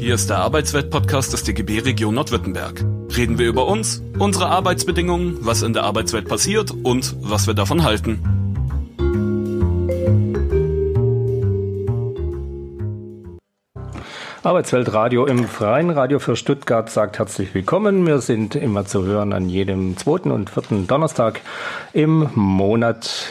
Hier ist der Arbeitswelt-Podcast des DGB Region Nordwürttemberg. Reden wir über uns, unsere Arbeitsbedingungen, was in der Arbeitswelt passiert und was wir davon halten. Arbeitsweltradio im Freien Radio für Stuttgart sagt herzlich willkommen. Wir sind immer zu hören an jedem zweiten und vierten Donnerstag im Monat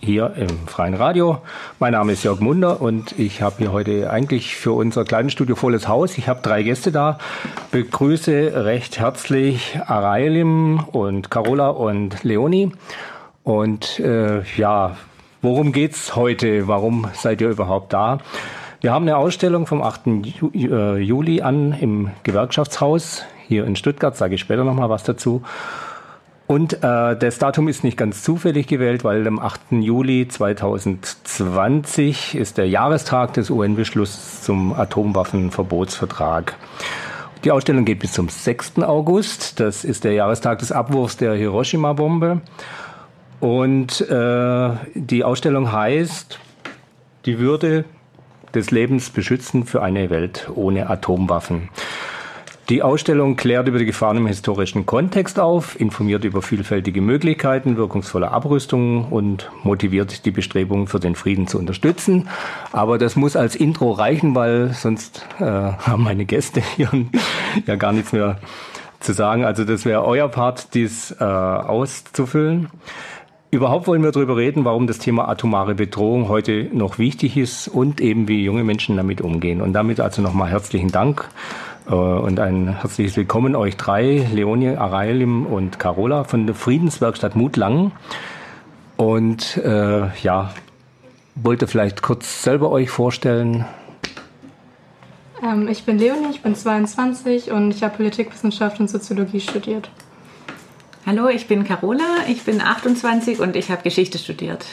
hier im Freien Radio. Mein Name ist Jörg Munder und ich habe hier heute eigentlich für unser kleines Studio volles Haus. Ich habe drei Gäste da. Begrüße recht herzlich Araelim und Carola und Leonie. Und äh, ja, worum geht's heute? Warum seid ihr überhaupt da? Wir haben eine Ausstellung vom 8. Äh, Juli an im Gewerkschaftshaus hier in Stuttgart, sage ich später nochmal was dazu. Und äh, das Datum ist nicht ganz zufällig gewählt, weil am 8. Juli 2020 ist der Jahrestag des UN-Beschlusses zum Atomwaffenverbotsvertrag. Die Ausstellung geht bis zum 6. August. Das ist der Jahrestag des Abwurfs der Hiroshima-Bombe. Und äh, die Ausstellung heißt Die Würde des Lebens beschützen für eine Welt ohne Atomwaffen. Die Ausstellung klärt über die Gefahren im historischen Kontext auf, informiert über vielfältige Möglichkeiten wirkungsvoller Abrüstung und motiviert die Bestrebungen für den Frieden zu unterstützen. Aber das muss als Intro reichen, weil sonst äh, haben meine Gäste hier ja gar nichts mehr zu sagen. Also das wäre euer Part, dies äh, auszufüllen. Überhaupt wollen wir darüber reden, warum das Thema atomare Bedrohung heute noch wichtig ist und eben wie junge Menschen damit umgehen. Und damit also nochmal herzlichen Dank und ein herzliches Willkommen euch drei, Leonie, Araelim und Carola von der Friedenswerkstatt Mutlangen. Und äh, ja, wollte vielleicht kurz selber euch vorstellen. Ähm, ich bin Leonie, ich bin 22 und ich habe Politikwissenschaft und Soziologie studiert. Hallo, ich bin Carola, ich bin 28 und ich habe Geschichte studiert.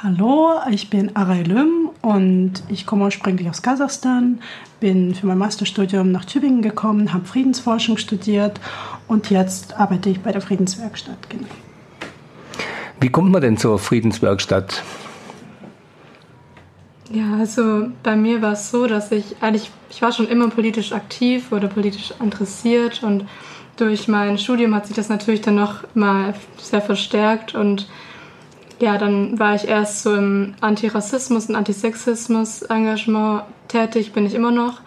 Hallo, ich bin Araylüm und ich komme ursprünglich aus Kasachstan, bin für mein Masterstudium nach Tübingen gekommen, habe Friedensforschung studiert und jetzt arbeite ich bei der Friedenswerkstatt. Genau. Wie kommt man denn zur Friedenswerkstatt? Ja, also bei mir war es so, dass ich eigentlich, ich war schon immer politisch aktiv oder politisch interessiert und durch mein Studium hat sich das natürlich dann noch mal sehr verstärkt und ja, dann war ich erst so im Antirassismus und Antisexismus-Engagement tätig, bin ich immer noch.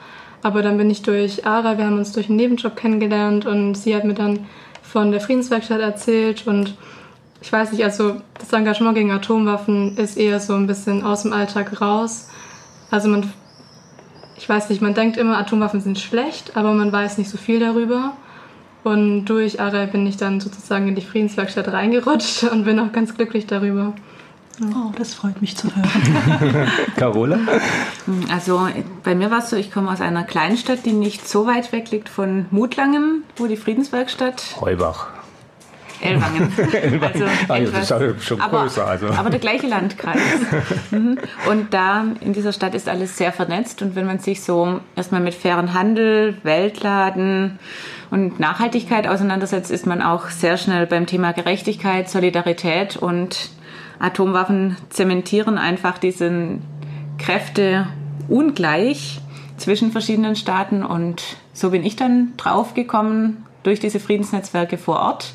Aber dann bin ich durch Ara, wir haben uns durch einen Nebenjob kennengelernt und sie hat mir dann von der Friedenswerkstatt erzählt und ich weiß nicht, also das Engagement gegen Atomwaffen ist eher so ein bisschen aus dem Alltag raus. Also man, ich weiß nicht, man denkt immer, Atomwaffen sind schlecht, aber man weiß nicht so viel darüber. Und durch Arai bin ich dann sozusagen in die Friedenswerkstatt reingerutscht und bin auch ganz glücklich darüber. Oh, das freut mich zu hören. Carola? Also bei mir war es so, ich komme aus einer Kleinstadt, die nicht so weit weg liegt von Mutlangen, wo die Friedenswerkstatt. Heubach. Elwangen. also ah, ja, das ist schon aber, größer. Also. Aber der gleiche Landkreis. Mhm. und da in dieser Stadt ist alles sehr vernetzt und wenn man sich so erstmal mit fairen Handel, Weltladen, und Nachhaltigkeit auseinandersetzt, ist man auch sehr schnell beim Thema Gerechtigkeit, Solidarität und Atomwaffen zementieren einfach diesen Kräfte ungleich zwischen verschiedenen Staaten und so bin ich dann draufgekommen durch diese Friedensnetzwerke vor Ort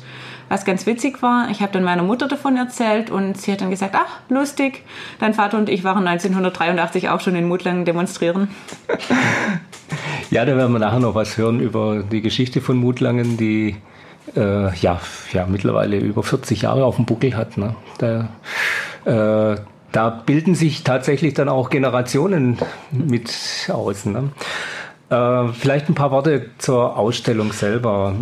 was ganz witzig war, ich habe dann meiner Mutter davon erzählt und sie hat dann gesagt, ach, lustig, dein Vater und ich waren 1983 auch schon in Mutlangen demonstrieren. Ja, da werden wir nachher noch was hören über die Geschichte von Mutlangen, die äh, ja, ja mittlerweile über 40 Jahre auf dem Buckel hat. Ne? Da, äh, da bilden sich tatsächlich dann auch Generationen mit aus. Ne? Äh, vielleicht ein paar Worte zur Ausstellung selber.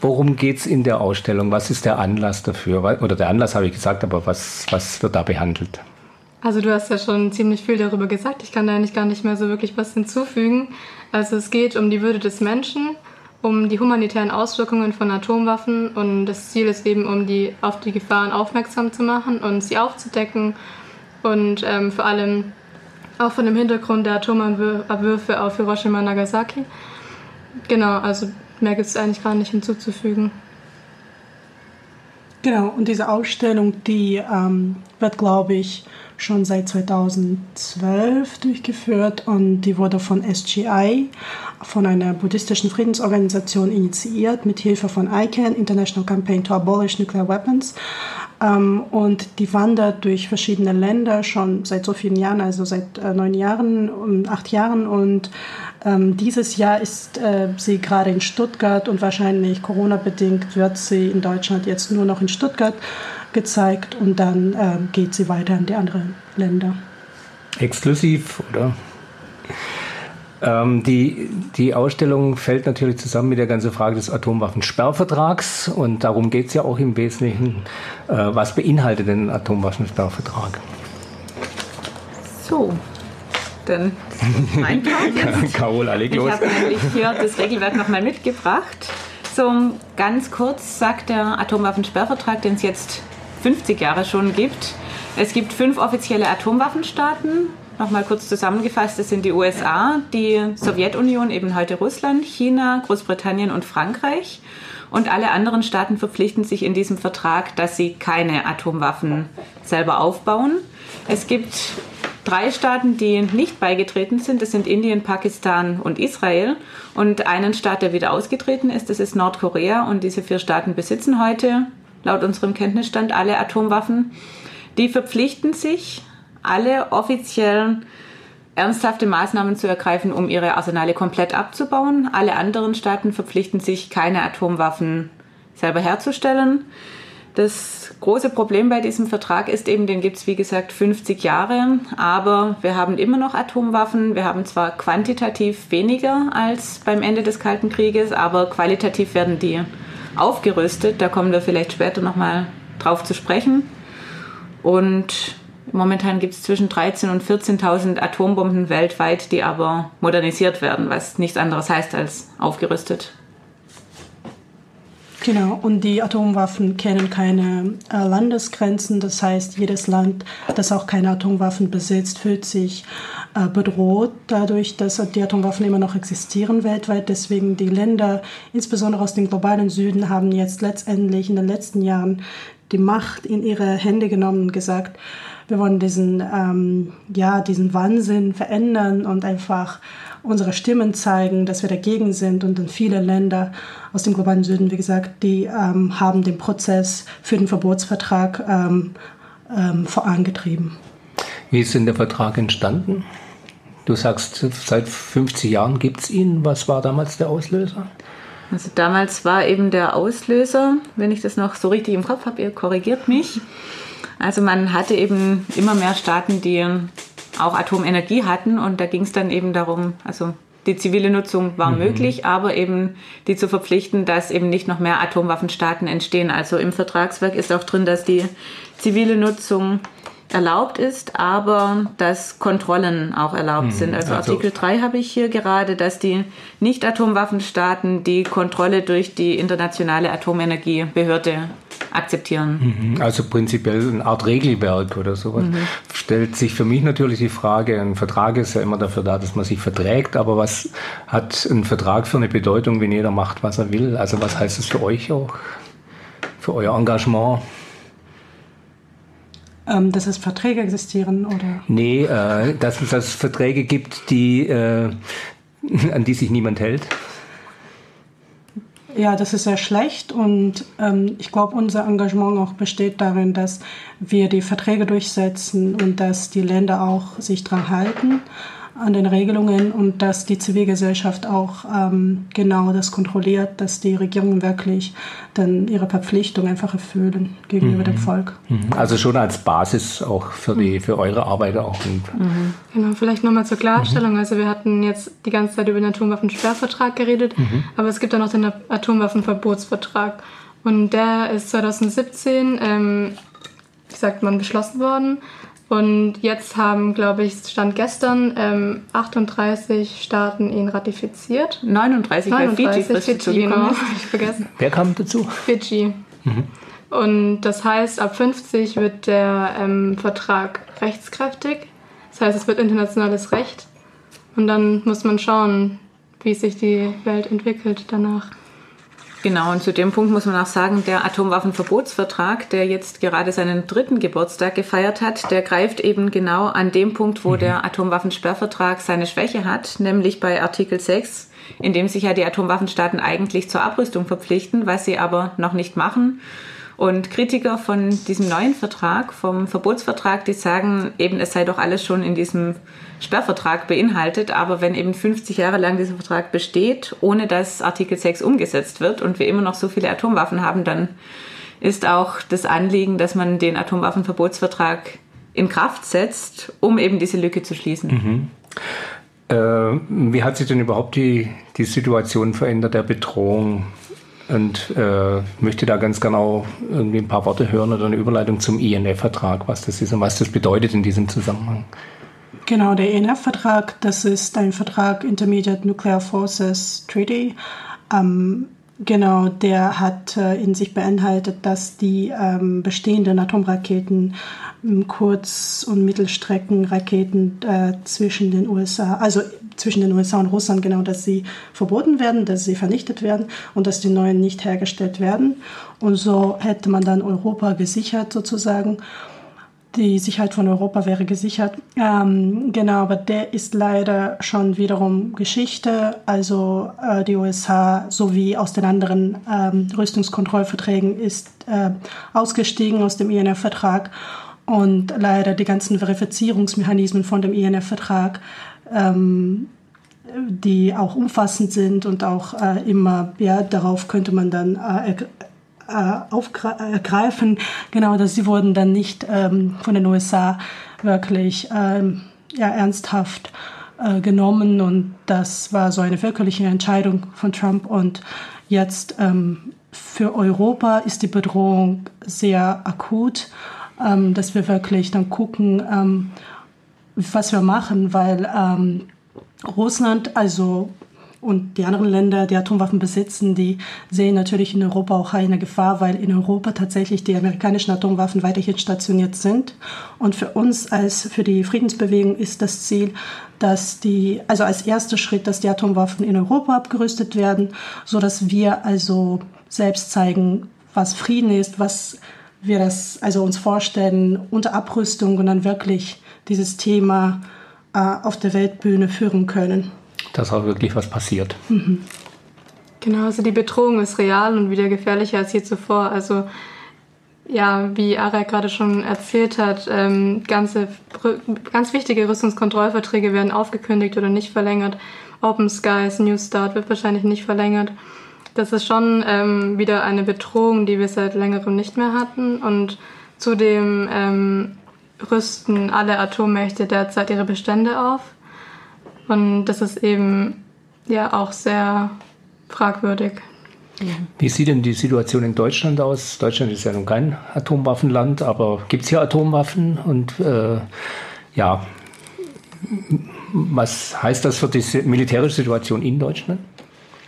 Worum geht es in der Ausstellung? Was ist der Anlass dafür? Oder der Anlass habe ich gesagt, aber was, was wird da behandelt? Also du hast ja schon ziemlich viel darüber gesagt. Ich kann da eigentlich gar nicht mehr so wirklich was hinzufügen. Also es geht um die Würde des Menschen, um die humanitären Auswirkungen von Atomwaffen und das Ziel ist eben, um die auf die Gefahren aufmerksam zu machen und sie aufzudecken und ähm, vor allem auch von dem Hintergrund der Atomabwürfe auf Hiroshima und Nagasaki. Genau, also mehr gibt es eigentlich gar nicht hinzuzufügen. Genau, und diese Ausstellung, die ähm, wird, glaube ich, schon seit 2012 durchgeführt und die wurde von SGI, von einer buddhistischen Friedensorganisation initiiert, mit Hilfe von ICANN, International Campaign to Abolish Nuclear Weapons. Ähm, und die wandert durch verschiedene Länder schon seit so vielen Jahren, also seit äh, neun Jahren und acht Jahren. Und ähm, dieses Jahr ist äh, sie gerade in Stuttgart und wahrscheinlich Corona-bedingt wird sie in Deutschland jetzt nur noch in Stuttgart gezeigt und dann geht sie weiter in die anderen Länder. Exklusiv, oder? Ähm, die, die Ausstellung fällt natürlich zusammen mit der ganzen Frage des Atomwaffensperrvertrags und darum geht es ja auch im Wesentlichen. Äh, was beinhaltet denn ein Atomwaffensperrvertrag? So, dann mein Carol, Ich habe nämlich hier das Regelwerk nochmal mitgebracht. So ganz kurz sagt der Atomwaffensperrvertrag, den es jetzt 50 Jahre schon gibt. Es gibt fünf offizielle Atomwaffenstaaten, Nochmal kurz zusammengefasst, das sind die USA, die Sowjetunion, eben heute Russland, China, Großbritannien und Frankreich. Und alle anderen Staaten verpflichten sich in diesem Vertrag, dass sie keine Atomwaffen selber aufbauen. Es gibt drei Staaten, die nicht beigetreten sind. Das sind Indien, Pakistan und Israel. Und einen Staat, der wieder ausgetreten ist, das ist Nordkorea. Und diese vier Staaten besitzen heute, laut unserem Kenntnisstand, alle Atomwaffen. Die verpflichten sich, alle offiziellen ernsthafte Maßnahmen zu ergreifen, um ihre Arsenale komplett abzubauen. Alle anderen Staaten verpflichten sich, keine Atomwaffen selber herzustellen. Das große Problem bei diesem Vertrag ist eben, den gibt es wie gesagt 50 Jahre, aber wir haben immer noch Atomwaffen. Wir haben zwar quantitativ weniger als beim Ende des Kalten Krieges, aber qualitativ werden die aufgerüstet. Da kommen wir vielleicht später nochmal drauf zu sprechen. Und Momentan gibt es zwischen 13.000 und 14.000 Atombomben weltweit, die aber modernisiert werden, was nichts anderes heißt als aufgerüstet. Genau, und die Atomwaffen kennen keine äh, Landesgrenzen. Das heißt, jedes Land, das auch keine Atomwaffen besitzt, fühlt sich äh, bedroht dadurch, dass die Atomwaffen immer noch existieren weltweit. Deswegen die Länder, insbesondere aus dem globalen Süden, haben jetzt letztendlich in den letzten Jahren die Macht in ihre Hände genommen und gesagt, wir wollen diesen, ähm, ja, diesen Wahnsinn verändern und einfach unsere Stimmen zeigen, dass wir dagegen sind. Und dann viele Länder aus dem globalen Süden, wie gesagt, die ähm, haben den Prozess für den Verbotsvertrag ähm, ähm, vorangetrieben. Wie ist denn der Vertrag entstanden? Du sagst, seit 50 Jahren gibt es ihn. Was war damals der Auslöser? Also damals war eben der Auslöser, wenn ich das noch so richtig im Kopf habe, ihr korrigiert mich, also man hatte eben immer mehr Staaten, die auch Atomenergie hatten und da ging es dann eben darum, also die zivile Nutzung war mhm. möglich, aber eben die zu verpflichten, dass eben nicht noch mehr Atomwaffenstaaten entstehen. Also im Vertragswerk ist auch drin, dass die zivile Nutzung erlaubt ist, aber dass Kontrollen auch erlaubt mhm. sind. Also, also Artikel 3 habe ich hier gerade, dass die Nicht-Atomwaffenstaaten die Kontrolle durch die internationale Atomenergiebehörde akzeptieren. Mhm. Also prinzipiell eine Art Regelwerk oder sowas. Mhm. Stellt sich für mich natürlich die Frage, ein Vertrag ist ja immer dafür da, dass man sich verträgt, aber was hat ein Vertrag für eine Bedeutung, wenn jeder macht, was er will? Also was heißt es für euch auch, für euer Engagement? Ähm, dass es Verträge existieren oder? Nee, äh, dass es Verträge gibt, die, äh, an die sich niemand hält. Ja, das ist sehr schlecht und ähm, ich glaube, unser Engagement auch besteht darin, dass wir die Verträge durchsetzen und dass die Länder auch sich dran halten an den Regelungen und dass die Zivilgesellschaft auch ähm, genau das kontrolliert, dass die Regierungen wirklich dann ihre Verpflichtung einfach erfüllen gegenüber mhm. dem Volk. Mhm. Also schon als Basis auch für, die, für eure Arbeit auch. Mhm. Genau, vielleicht nochmal zur Klarstellung. Also wir hatten jetzt die ganze Zeit über den Atomwaffensperrvertrag geredet, mhm. aber es gibt auch noch den Atomwaffenverbotsvertrag. Und der ist 2017, ähm, wie sagt man, beschlossen worden. Und jetzt haben, glaube ich, Stand gestern ähm, 38 Staaten ihn ratifiziert. 39, 39 weil Fiji, Fiji genau, habe ich vergessen. Wer kam dazu? Fiji. Mhm. Und das heißt, ab 50 wird der ähm, Vertrag rechtskräftig. Das heißt, es wird internationales Recht. Und dann muss man schauen, wie sich die Welt entwickelt danach. Genau, und zu dem Punkt muss man auch sagen, der Atomwaffenverbotsvertrag, der jetzt gerade seinen dritten Geburtstag gefeiert hat, der greift eben genau an dem Punkt, wo mhm. der Atomwaffensperrvertrag seine Schwäche hat, nämlich bei Artikel 6, in dem sich ja die Atomwaffenstaaten eigentlich zur Abrüstung verpflichten, was sie aber noch nicht machen. Und Kritiker von diesem neuen Vertrag, vom Verbotsvertrag, die sagen eben, es sei doch alles schon in diesem Sperrvertrag beinhaltet. Aber wenn eben 50 Jahre lang dieser Vertrag besteht, ohne dass Artikel 6 umgesetzt wird und wir immer noch so viele Atomwaffen haben, dann ist auch das Anliegen, dass man den Atomwaffenverbotsvertrag in Kraft setzt, um eben diese Lücke zu schließen. Mhm. Äh, wie hat sich denn überhaupt die, die Situation verändert der Bedrohung und äh, möchte da ganz genau irgendwie ein paar Worte hören oder eine Überleitung zum INF-Vertrag, was das ist und was das bedeutet in diesem Zusammenhang. Genau, der INF-Vertrag, das ist ein Vertrag Intermediate Nuclear Forces Treaty. Ähm, genau, der hat äh, in sich beinhaltet, dass die ähm, bestehenden Atomraketen Kurz- und Mittelstreckenraketen äh, zwischen den USA, also zwischen den USA und Russland, genau, dass sie verboten werden, dass sie vernichtet werden und dass die neuen nicht hergestellt werden. Und so hätte man dann Europa gesichert sozusagen. Die Sicherheit von Europa wäre gesichert. Ähm, genau, aber der ist leider schon wiederum Geschichte. Also äh, die USA sowie aus den anderen ähm, Rüstungskontrollverträgen ist äh, ausgestiegen aus dem INF-Vertrag und leider die ganzen Verifizierungsmechanismen von dem INF-Vertrag, ähm, die auch umfassend sind und auch äh, immer, ja, darauf könnte man dann äh, aufgreifen, genau, dass sie wurden dann nicht ähm, von den USA wirklich ähm, ja, ernsthaft äh, genommen. Und das war so eine wirkliche Entscheidung von Trump. Und jetzt ähm, für Europa ist die Bedrohung sehr akut ähm, dass wir wirklich dann gucken, ähm, was wir machen, weil ähm, Russland, also und die anderen Länder, die Atomwaffen besitzen, die sehen natürlich in Europa auch eine Gefahr, weil in Europa tatsächlich die amerikanischen Atomwaffen weiterhin stationiert sind. Und für uns als für die Friedensbewegung ist das Ziel, dass die, also als erster Schritt, dass die Atomwaffen in Europa abgerüstet werden, so dass wir also selbst zeigen, was Frieden ist, was wir das also uns vorstellen unter Abrüstung und dann wirklich dieses Thema äh, auf der Weltbühne führen können. Dass auch wirklich was passiert. Mhm. Genau, also die Bedrohung ist real und wieder gefährlicher als je zuvor. Also ja, wie Ara gerade schon erzählt hat, ähm, ganze, ganz wichtige Rüstungskontrollverträge werden aufgekündigt oder nicht verlängert. Open Skies, New Start wird wahrscheinlich nicht verlängert das ist schon ähm, wieder eine Bedrohung, die wir seit längerem nicht mehr hatten. Und zudem ähm, rüsten alle Atommächte derzeit ihre Bestände auf. Und das ist eben ja auch sehr fragwürdig. Wie sieht denn die Situation in Deutschland aus? Deutschland ist ja nun kein Atomwaffenland, aber gibt es hier Atomwaffen? Und äh, ja, was heißt das für die militärische Situation in Deutschland?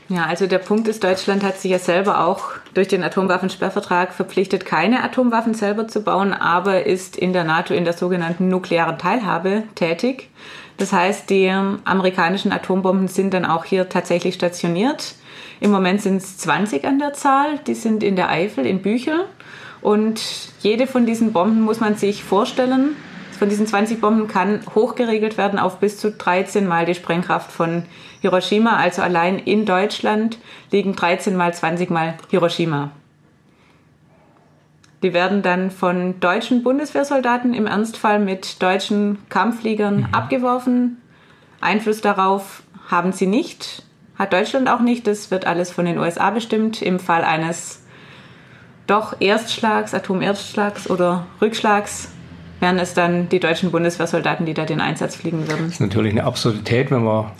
Ja, also der Punkt ist, Deutschland hat sich ja selber auch durch den Atomwaffensperrvertrag verpflichtet, keine Atomwaffen selber zu bauen, aber ist in der NATO in der sogenannten nuklearen Teilhabe tätig. Das heißt, die amerikanischen Atombomben sind dann auch hier tatsächlich stationiert. Im Moment sind es 20 an der Zahl, die sind in der Eifel, in Büchel. Und jede von diesen Bomben muss man sich vorstellen, von diesen 20 Bomben kann hochgeregelt werden auf bis zu 13 Mal die Sprengkraft von Hiroshima. Also allein in Deutschland liegen 13 mal 20 mal Hiroshima. Die werden dann von deutschen Bundeswehrsoldaten im Ernstfall mit deutschen Kampffliegern mhm. abgeworfen. Einfluss darauf haben sie nicht, hat Deutschland auch nicht. Das wird alles von den USA bestimmt. Im Fall eines doch Erstschlags, Atomerstschlags oder Rückschlags wären es dann die deutschen Bundeswehrsoldaten, die da den Einsatz fliegen würden. Das ist natürlich eine Absurdität, wenn man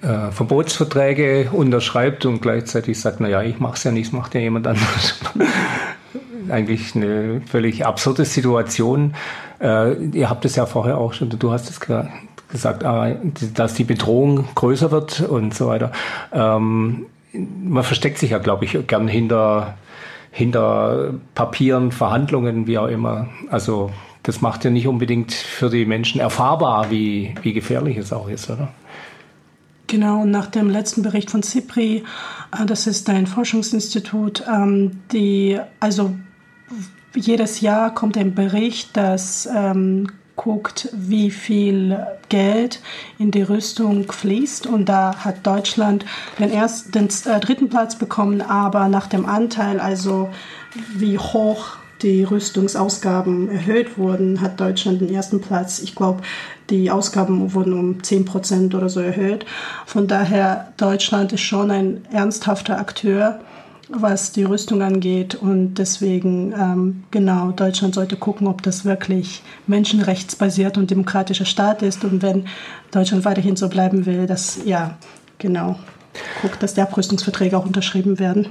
äh, Verbotsverträge unterschreibt und gleichzeitig sagt, naja, ich mache es ja nicht, es macht ja jemand anderes. Eigentlich eine völlig absurde Situation. Äh, ihr habt es ja vorher auch schon, du hast es gesagt, ah, dass die Bedrohung größer wird und so weiter. Ähm, man versteckt sich ja, glaube ich, gern hinter, hinter Papieren, Verhandlungen, wie auch immer. Also das macht ja nicht unbedingt für die Menschen erfahrbar, wie, wie gefährlich es auch ist, oder? Genau, nach dem letzten Bericht von CIPRI, äh, das ist ein Forschungsinstitut, ähm, die, also jedes Jahr kommt ein Bericht, das ähm, guckt, wie viel Geld in die Rüstung fließt. Und da hat Deutschland den, ersten, den äh, dritten Platz bekommen, aber nach dem Anteil, also wie hoch die Rüstungsausgaben erhöht wurden, hat Deutschland den ersten Platz. Ich glaube, die Ausgaben wurden um 10 Prozent oder so erhöht. Von daher, Deutschland ist schon ein ernsthafter Akteur was die Rüstung angeht. Und deswegen, ähm, genau, Deutschland sollte gucken, ob das wirklich menschenrechtsbasiert und demokratischer Staat ist. Und wenn Deutschland weiterhin so bleiben will, dass, ja, genau, guckt, dass die Abrüstungsverträge auch unterschrieben werden.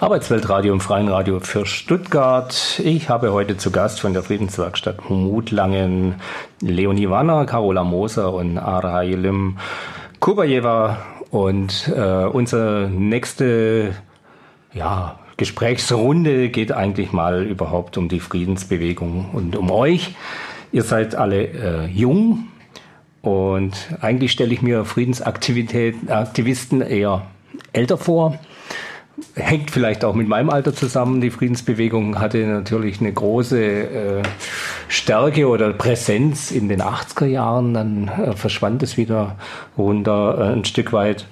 Arbeitsweltradio im Freien Radio für Stuttgart. Ich habe heute zu Gast von der Friedenswerkstatt Mutlangen Leonie Wanner, Carola Moser und Ara Yelim Kubayeva. Und äh, unsere nächste ja, Gesprächsrunde geht eigentlich mal überhaupt um die Friedensbewegung und um euch. Ihr seid alle äh, jung und eigentlich stelle ich mir Friedensaktivisten eher älter vor. Hängt vielleicht auch mit meinem Alter zusammen. Die Friedensbewegung hatte natürlich eine große äh, Stärke oder Präsenz in den 80er Jahren. Dann äh, verschwand es wieder runter äh, ein Stück weit.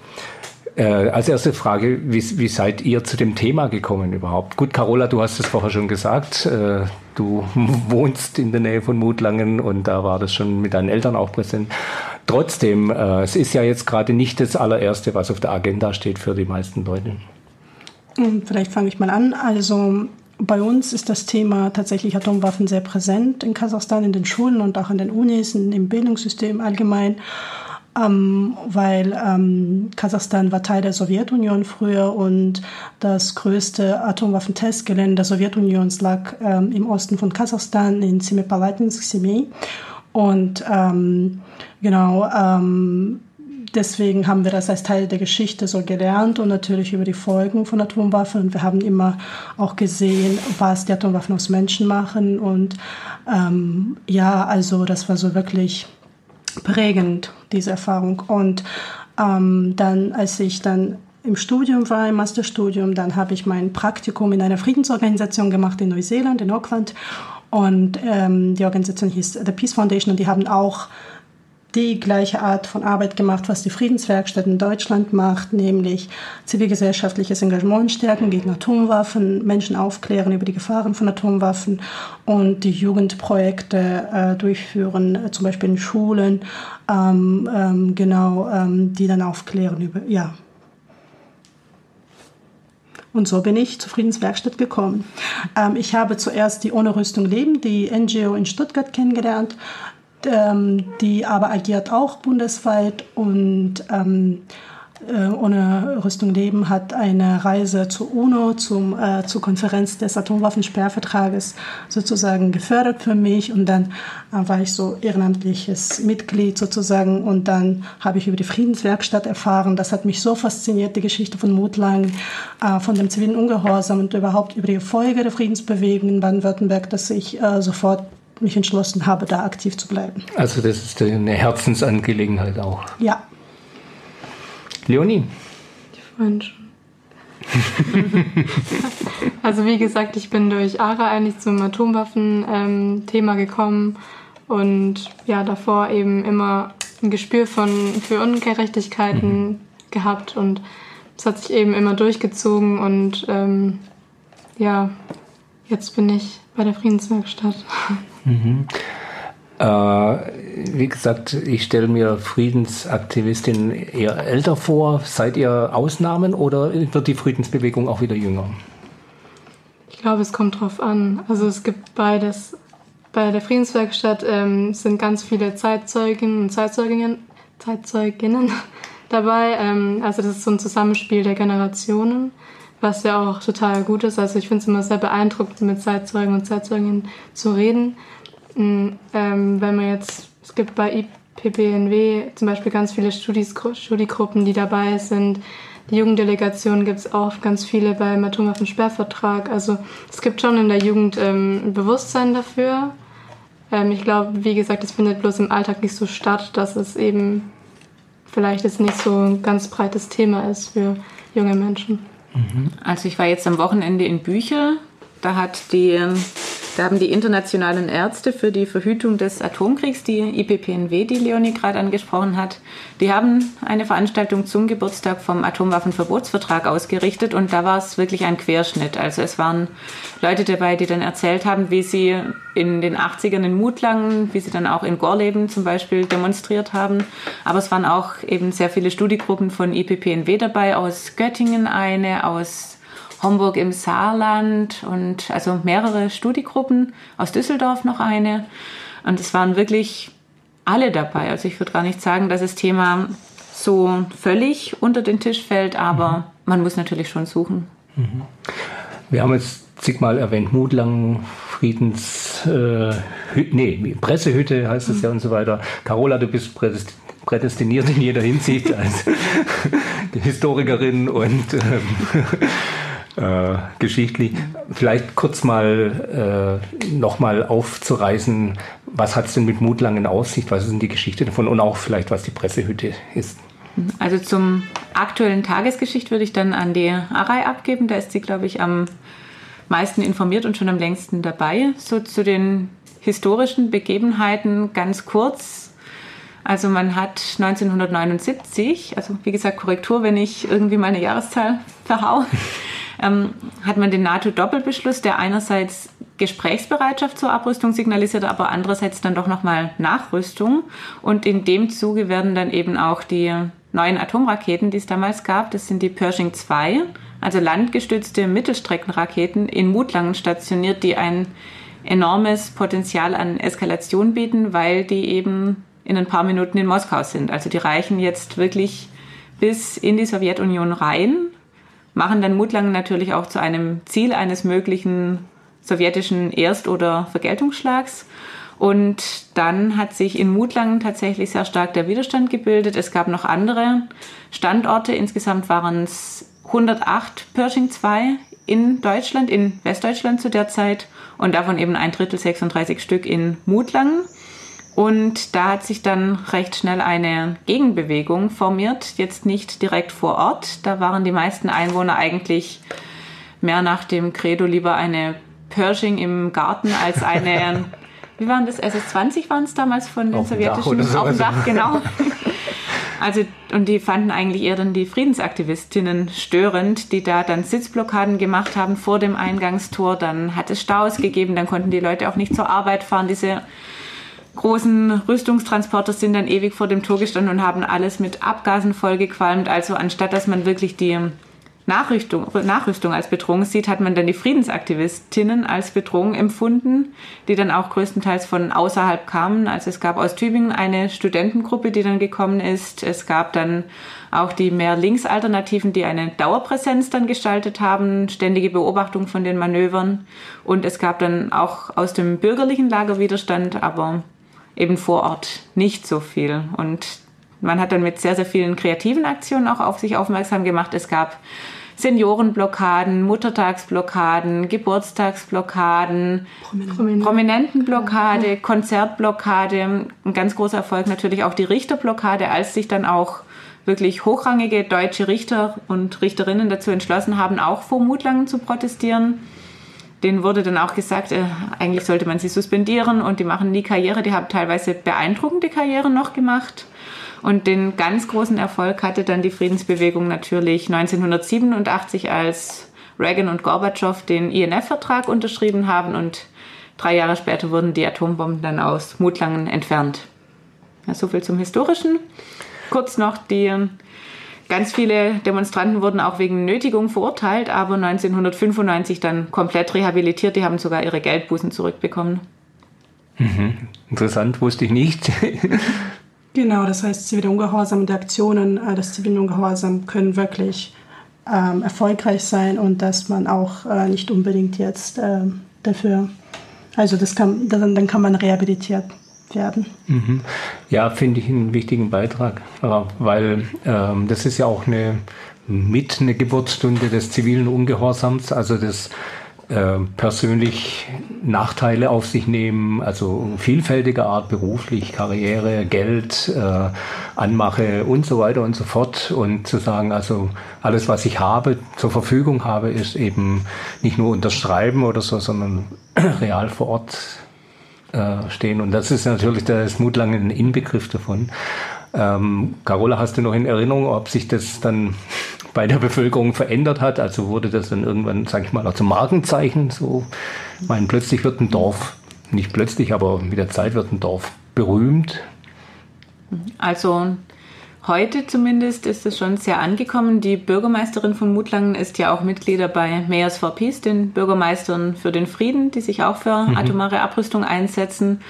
Äh, als erste Frage, wie, wie, seid ihr zu dem Thema gekommen überhaupt? Gut, Carola, du hast es vorher schon gesagt. Äh, du wohnst in der Nähe von Mutlangen und da war das schon mit deinen Eltern auch präsent. Trotzdem, äh, es ist ja jetzt gerade nicht das allererste, was auf der Agenda steht für die meisten Leute. Vielleicht fange ich mal an. Also bei uns ist das Thema tatsächlich Atomwaffen sehr präsent in Kasachstan, in den Schulen und auch an den Unis, im Bildungssystem allgemein ähm, weil ähm, Kasachstan war Teil der Sowjetunion früher und das größte Atomwaffentestgelände der Sowjetunion lag ähm, im Osten von Kasachstan in Semipalatinsk, Semey. Und ähm, genau, ähm, deswegen haben wir das als Teil der Geschichte so gelernt und natürlich über die Folgen von Atomwaffen. Und wir haben immer auch gesehen, was die Atomwaffen aus Menschen machen. Und ähm, ja, also das war so wirklich prägend, diese Erfahrung. Und ähm, dann, als ich dann im Studium war, im Masterstudium, dann habe ich mein Praktikum in einer Friedensorganisation gemacht in Neuseeland, in Auckland. Und ähm, die Organisation hieß The Peace Foundation und die haben auch die gleiche Art von Arbeit gemacht, was die Friedenswerkstatt in Deutschland macht, nämlich zivilgesellschaftliches Engagement stärken gegen Atomwaffen, Menschen aufklären über die Gefahren von Atomwaffen und die Jugendprojekte äh, durchführen, äh, zum Beispiel in Schulen, ähm, ähm, genau, ähm, die dann aufklären über, ja. Und so bin ich zur Friedenswerkstatt gekommen. Ähm, ich habe zuerst die Ohne Rüstung Leben, die NGO in Stuttgart kennengelernt ähm, die aber agiert auch bundesweit und ähm, äh, ohne Rüstung leben hat eine Reise zur UNO, zum, äh, zur Konferenz des Atomwaffensperrvertrages sozusagen gefördert für mich und dann äh, war ich so ehrenamtliches Mitglied sozusagen und dann habe ich über die Friedenswerkstatt erfahren. Das hat mich so fasziniert, die Geschichte von Mutlang, äh, von dem zivilen Ungehorsam und überhaupt über die Folge der Friedensbewegung in Baden-Württemberg, dass ich äh, sofort mich entschlossen habe, da aktiv zu bleiben. Also das ist eine Herzensangelegenheit auch. Ja. Leonie. Die vorhin schon. also wie gesagt, ich bin durch ARA eigentlich zum Atomwaffen-Thema ähm, gekommen und ja, davor eben immer ein Gespür von, für Ungerechtigkeiten mhm. gehabt und es hat sich eben immer durchgezogen und ähm, ja, jetzt bin ich bei der Friedenswerkstatt. Mhm. Äh, wie gesagt, ich stelle mir Friedensaktivistin eher älter vor. Seid ihr Ausnahmen oder wird die Friedensbewegung auch wieder jünger? Ich glaube, es kommt drauf an. Also es gibt beides. Bei der Friedenswerkstatt ähm, sind ganz viele Zeitzeuginnen und Zeitzeuginnen, Zeitzeuginnen dabei. Ähm, also das ist so ein Zusammenspiel der Generationen was ja auch total gut ist. Also ich finde es immer sehr beeindruckend, mit Zeitzeugen und Zeitzeuginnen zu reden. Mm, ähm, wenn man jetzt, es gibt bei IPPNW zum Beispiel ganz viele Studis, Studiegruppen, die dabei sind. Die Jugenddelegation gibt es auch ganz viele beim Atomwaffensperrvertrag. Also es gibt schon in der Jugend ähm, ein Bewusstsein dafür. Ähm, ich glaube, wie gesagt, es findet bloß im Alltag nicht so statt, dass es eben vielleicht jetzt nicht so ein ganz breites Thema ist für junge Menschen. Also ich war jetzt am Wochenende in Bücher. Da hat die da haben die internationalen Ärzte für die Verhütung des Atomkriegs, die IPPNW, die Leonie gerade angesprochen hat, die haben eine Veranstaltung zum Geburtstag vom Atomwaffenverbotsvertrag ausgerichtet und da war es wirklich ein Querschnitt. Also es waren Leute dabei, die dann erzählt haben, wie sie in den 80ern in Mutlangen, wie sie dann auch in Gorleben zum Beispiel demonstriert haben. Aber es waren auch eben sehr viele Studiegruppen von IPPNW dabei, aus Göttingen eine, aus Homburg im Saarland und also mehrere Studiegruppen, aus Düsseldorf noch eine. Und es waren wirklich alle dabei. Also ich würde gar nicht sagen, dass das Thema so völlig unter den Tisch fällt, aber mhm. man muss natürlich schon suchen. Mhm. Wir haben jetzt zigmal erwähnt, Mutlang, Friedens, äh, nee, Pressehütte heißt es ja und so weiter. Carola, du bist prädestiniert in jeder Hinsicht als Historikerin und ähm, äh, geschichtlich. Vielleicht kurz mal äh, nochmal aufzureißen, was hat es denn mit Mutlang in Aussicht? Was ist denn die Geschichte davon und auch vielleicht, was die Pressehütte ist? Also zum aktuellen Tagesgeschicht würde ich dann an die Arai abgeben. Da ist sie, glaube ich, am meisten informiert und schon am längsten dabei. So zu den historischen Begebenheiten ganz kurz. Also man hat 1979, also wie gesagt Korrektur, wenn ich irgendwie mal eine Jahreszahl verhau, ähm, hat man den NATO-Doppelbeschluss, der einerseits Gesprächsbereitschaft zur Abrüstung signalisiert, aber andererseits dann doch nochmal Nachrüstung. Und in dem Zuge werden dann eben auch die neuen Atomraketen, die es damals gab, das sind die Pershing 2, also landgestützte Mittelstreckenraketen in Mutlangen stationiert, die ein enormes Potenzial an Eskalation bieten, weil die eben in ein paar Minuten in Moskau sind. Also die reichen jetzt wirklich bis in die Sowjetunion rein machen dann Mutlang natürlich auch zu einem Ziel eines möglichen sowjetischen Erst- oder Vergeltungsschlags. Und dann hat sich in Mutlang tatsächlich sehr stark der Widerstand gebildet. Es gab noch andere Standorte. Insgesamt waren es 108 Pershing 2 in Deutschland, in Westdeutschland zu der Zeit und davon eben ein Drittel, 36 Stück in Mutlang. Und da hat sich dann recht schnell eine Gegenbewegung formiert, jetzt nicht direkt vor Ort. Da waren die meisten Einwohner eigentlich mehr nach dem Credo lieber eine Pershing im Garten als eine, wie waren das, SS-20 waren es damals von den auf sowjetischen, Dach auf dem Dach, genau. Also, und die fanden eigentlich eher dann die Friedensaktivistinnen störend, die da dann Sitzblockaden gemacht haben vor dem Eingangstor. Dann hat es Staus gegeben, dann konnten die Leute auch nicht zur Arbeit fahren. Diese großen Rüstungstransporter sind dann ewig vor dem Tor gestanden und haben alles mit Abgasen vollgequalmt. Also anstatt dass man wirklich die Nachrüstung, Nachrüstung als Bedrohung sieht, hat man dann die Friedensaktivistinnen als Bedrohung empfunden, die dann auch größtenteils von außerhalb kamen. Also es gab aus Tübingen eine Studentengruppe, die dann gekommen ist. Es gab dann auch die mehr Linksalternativen, die eine Dauerpräsenz dann gestaltet haben, ständige Beobachtung von den Manövern. Und es gab dann auch aus dem bürgerlichen Lager Widerstand, aber eben vor Ort nicht so viel. Und man hat dann mit sehr, sehr vielen kreativen Aktionen auch auf sich aufmerksam gemacht. Es gab Seniorenblockaden, Muttertagsblockaden, Geburtstagsblockaden, Prominenten. Prominentenblockade, Konzertblockade. Ein ganz großer Erfolg natürlich auch die Richterblockade, als sich dann auch wirklich hochrangige deutsche Richter und Richterinnen dazu entschlossen haben, auch vor Mutlangen zu protestieren denen wurde dann auch gesagt, äh, eigentlich sollte man sie suspendieren und die machen nie Karriere. Die haben teilweise beeindruckende Karrieren noch gemacht. Und den ganz großen Erfolg hatte dann die Friedensbewegung natürlich 1987, als Reagan und Gorbatschow den INF-Vertrag unterschrieben haben und drei Jahre später wurden die Atombomben dann aus Mutlangen entfernt. Ja, so viel zum Historischen. Kurz noch die Ganz viele Demonstranten wurden auch wegen Nötigung verurteilt, aber 1995 dann komplett rehabilitiert. Die haben sogar ihre Geldbußen zurückbekommen. Mhm. Interessant, wusste ich nicht. genau, das heißt, zivile Ungehorsam und die Aktionen äh, des zivilen Ungehorsam können wirklich ähm, erfolgreich sein und dass man auch äh, nicht unbedingt jetzt äh, dafür, also das kann, dann, dann kann man rehabilitiert werden. Mhm. Ja, finde ich einen wichtigen Beitrag, weil ähm, das ist ja auch eine mit eine Geburtsstunde des zivilen Ungehorsams, also des äh, persönlich Nachteile auf sich nehmen, also vielfältiger Art beruflich, Karriere, Geld, äh, Anmache und so weiter und so fort. Und zu sagen, also alles, was ich habe, zur Verfügung habe, ist eben nicht nur unterschreiben oder so, sondern real vor Ort äh, stehen. Und das ist natürlich der Smutlang ein Inbegriff davon. Ähm, Carola, hast du noch in Erinnerung, ob sich das dann bei der Bevölkerung verändert hat? Also wurde das dann irgendwann, sage ich mal, auch zum Markenzeichen? So, ich meine, plötzlich wird ein Dorf, nicht plötzlich, aber mit der Zeit wird ein Dorf berühmt. Also Heute zumindest ist es schon sehr angekommen. Die Bürgermeisterin von Mutlangen ist ja auch Mitglieder bei Mayors for Peace, den Bürgermeistern für den Frieden, die sich auch für mhm. atomare Abrüstung einsetzen.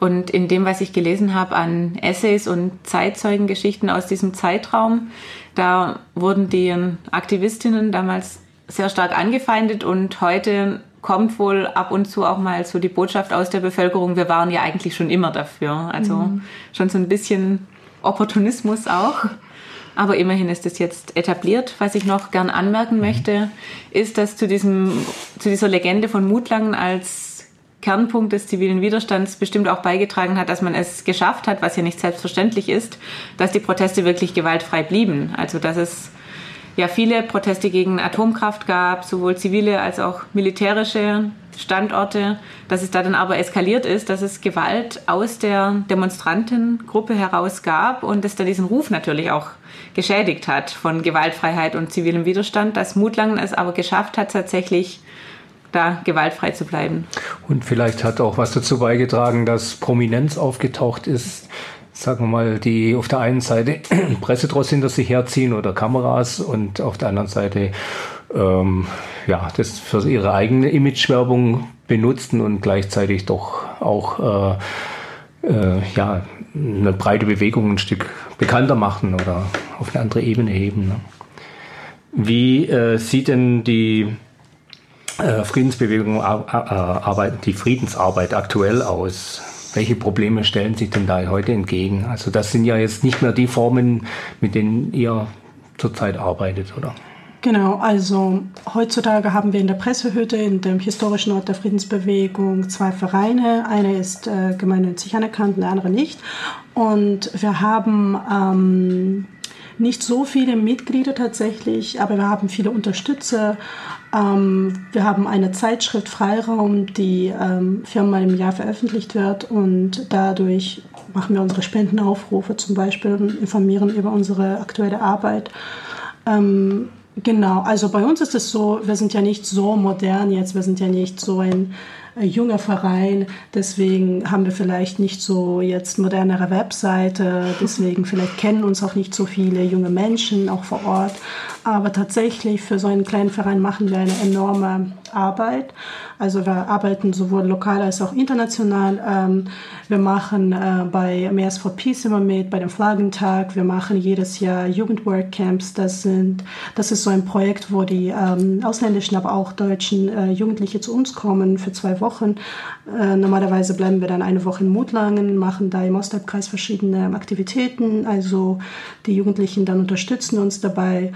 Und in dem, was ich gelesen habe an Essays und Zeitzeugengeschichten aus diesem Zeitraum, da wurden die Aktivistinnen damals sehr stark angefeindet und heute kommt wohl ab und zu auch mal so die Botschaft aus der Bevölkerung, wir waren ja eigentlich schon immer dafür. Also mhm. schon so ein bisschen Opportunismus auch. Aber immerhin ist es jetzt etabliert. Was ich noch gern anmerken möchte, ist, dass zu, diesem, zu dieser Legende von Mutlangen als Kernpunkt des zivilen Widerstands bestimmt auch beigetragen hat, dass man es geschafft hat, was ja nicht selbstverständlich ist, dass die Proteste wirklich gewaltfrei blieben. Also dass es ja viele Proteste gegen Atomkraft gab, sowohl zivile als auch militärische Standorte, dass es da dann aber eskaliert ist, dass es Gewalt aus der Demonstrantengruppe heraus gab und es dann diesen Ruf natürlich auch geschädigt hat von Gewaltfreiheit und zivilem Widerstand, dass Mutlangen es aber geschafft hat, tatsächlich da gewaltfrei zu bleiben. Und vielleicht hat auch was dazu beigetragen, dass Prominenz aufgetaucht ist, sagen wir mal, die auf der einen Seite Pressetross hinter sich herziehen oder Kameras und auf der anderen Seite ähm, ja, das für ihre eigene Imagewerbung benutzten und gleichzeitig doch auch äh, äh, ja, eine breite Bewegung ein Stück bekannter machen oder auf eine andere Ebene heben. Ne? Wie äh, sieht denn die äh, Friedensbewegung, Arbeit, die Friedensarbeit aktuell aus? Welche Probleme stellen sich denn da heute entgegen? Also das sind ja jetzt nicht mehr die Formen, mit denen ihr zurzeit arbeitet, oder? Genau, also heutzutage haben wir in der Pressehütte, in dem historischen Ort der Friedensbewegung, zwei Vereine. Eine ist äh, gemeinnützig anerkannt, der andere nicht. Und wir haben ähm, nicht so viele Mitglieder tatsächlich, aber wir haben viele Unterstützer. Ähm, wir haben eine Zeitschrift Freiraum, die ähm, viermal im Jahr veröffentlicht wird und dadurch machen wir unsere Spendenaufrufe zum Beispiel und informieren über unsere aktuelle Arbeit. Ähm, Genau, also bei uns ist es so, wir sind ja nicht so modern jetzt, wir sind ja nicht so ein äh, junger Verein, deswegen haben wir vielleicht nicht so jetzt modernere Webseite, deswegen vielleicht kennen uns auch nicht so viele junge Menschen auch vor Ort, aber tatsächlich für so einen kleinen Verein machen wir eine enorme Arbeit. Also wir arbeiten sowohl lokal als auch international. Ähm, wir machen äh, bei Mayors for Peace immer mit, bei dem Flaggentag. Wir machen jedes Jahr Jugendworkcamps. Das, sind, das ist so ein Projekt, wo die ähm, ausländischen, aber auch deutschen äh, Jugendliche zu uns kommen für zwei Wochen. Äh, normalerweise bleiben wir dann eine Woche in Mutlangen, machen da im Ostalbkreis verschiedene Aktivitäten. Also die Jugendlichen dann unterstützen uns dabei,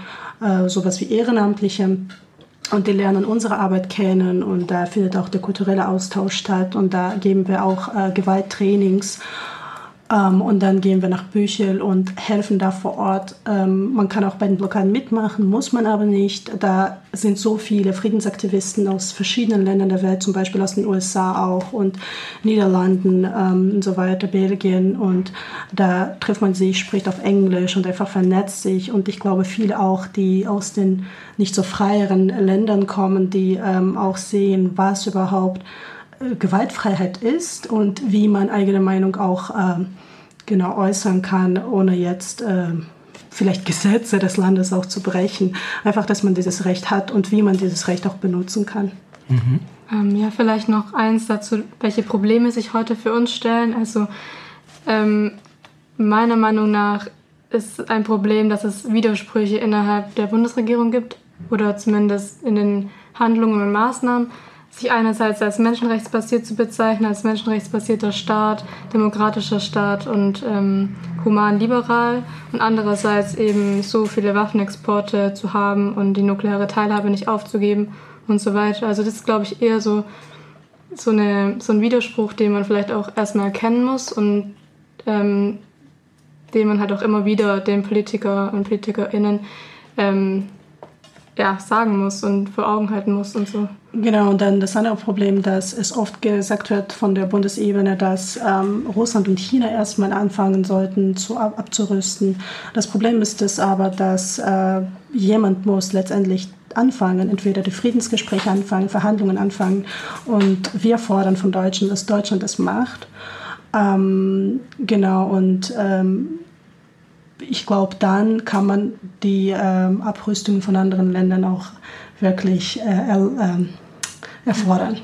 sowas wie Ehrenamtliche. Und die lernen unsere Arbeit kennen und da findet auch der kulturelle Austausch statt und da geben wir auch äh, Gewalttrainings ähm, und dann gehen wir nach Büchel und helfen da vor Ort. Ähm, man kann auch bei den Blockaden mitmachen, muss man aber nicht. Da sind so viele Friedensaktivisten aus verschiedenen Ländern der Welt, zum Beispiel aus den USA auch und Niederlanden ähm, und so weiter, Belgien. Und da trifft man sich, spricht auf Englisch und einfach vernetzt sich. Und ich glaube, viele auch, die aus den nicht so freieren Ländern kommen, die ähm, auch sehen, was überhaupt Gewaltfreiheit ist und wie man eigene Meinung auch äh, genau äußern kann, ohne jetzt äh, vielleicht Gesetze des Landes auch zu brechen. Einfach, dass man dieses Recht hat und wie man dieses Recht auch benutzen kann. Mhm. Ähm, ja, vielleicht noch eins dazu, welche Probleme sich heute für uns stellen. Also ähm, meiner Meinung nach ist ein Problem, dass es Widersprüche innerhalb der Bundesregierung gibt oder zumindest in den Handlungen und Maßnahmen sich einerseits als menschenrechtsbasiert zu bezeichnen, als menschenrechtsbasierter Staat, demokratischer Staat und ähm, human-liberal und andererseits eben so viele Waffenexporte zu haben und die nukleare Teilhabe nicht aufzugeben und so weiter. Also das ist, glaube ich, eher so, so, eine, so ein Widerspruch, den man vielleicht auch erstmal erkennen muss und ähm, den man halt auch immer wieder den Politiker und PolitikerInnen ähm, ja, sagen muss und vor Augen halten muss und so. Genau, und dann das andere Problem, dass es oft gesagt wird von der Bundesebene, dass ähm, Russland und China erstmal anfangen sollten zu, ab, abzurüsten. Das Problem ist es aber, dass äh, jemand muss letztendlich anfangen, entweder die Friedensgespräche anfangen, Verhandlungen anfangen und wir fordern von Deutschland, dass Deutschland das macht. Ähm, genau, und ähm, ich glaube, dann kann man die ähm, Abrüstung von anderen Ländern auch wirklich äh, äh, erfordern.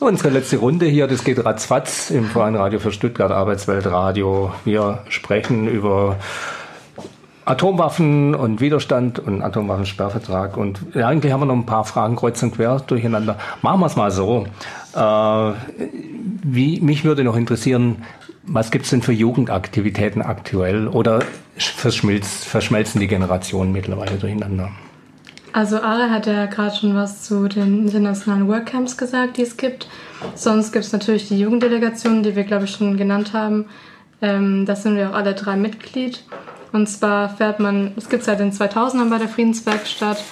Unsere letzte Runde hier, das geht ratzfatz im Verein Radio für Stuttgart Arbeitsweltradio. Wir sprechen über Atomwaffen und Widerstand und Atomwaffensperrvertrag. Und eigentlich haben wir noch ein paar Fragen kreuz und quer durcheinander. Machen wir es mal so. Äh, wie, mich würde noch interessieren, was gibt es denn für Jugendaktivitäten aktuell oder verschmelzen die Generationen mittlerweile durcheinander? Also Are hat ja gerade schon was zu den internationalen Workcamps gesagt, die es gibt. Sonst gibt es natürlich die Jugenddelegationen, die wir, glaube ich, schon genannt haben. Ähm, da sind wir auch alle drei Mitglied. Und zwar fährt man, es gibt seit den 2000ern bei der Friedenswerkstatt,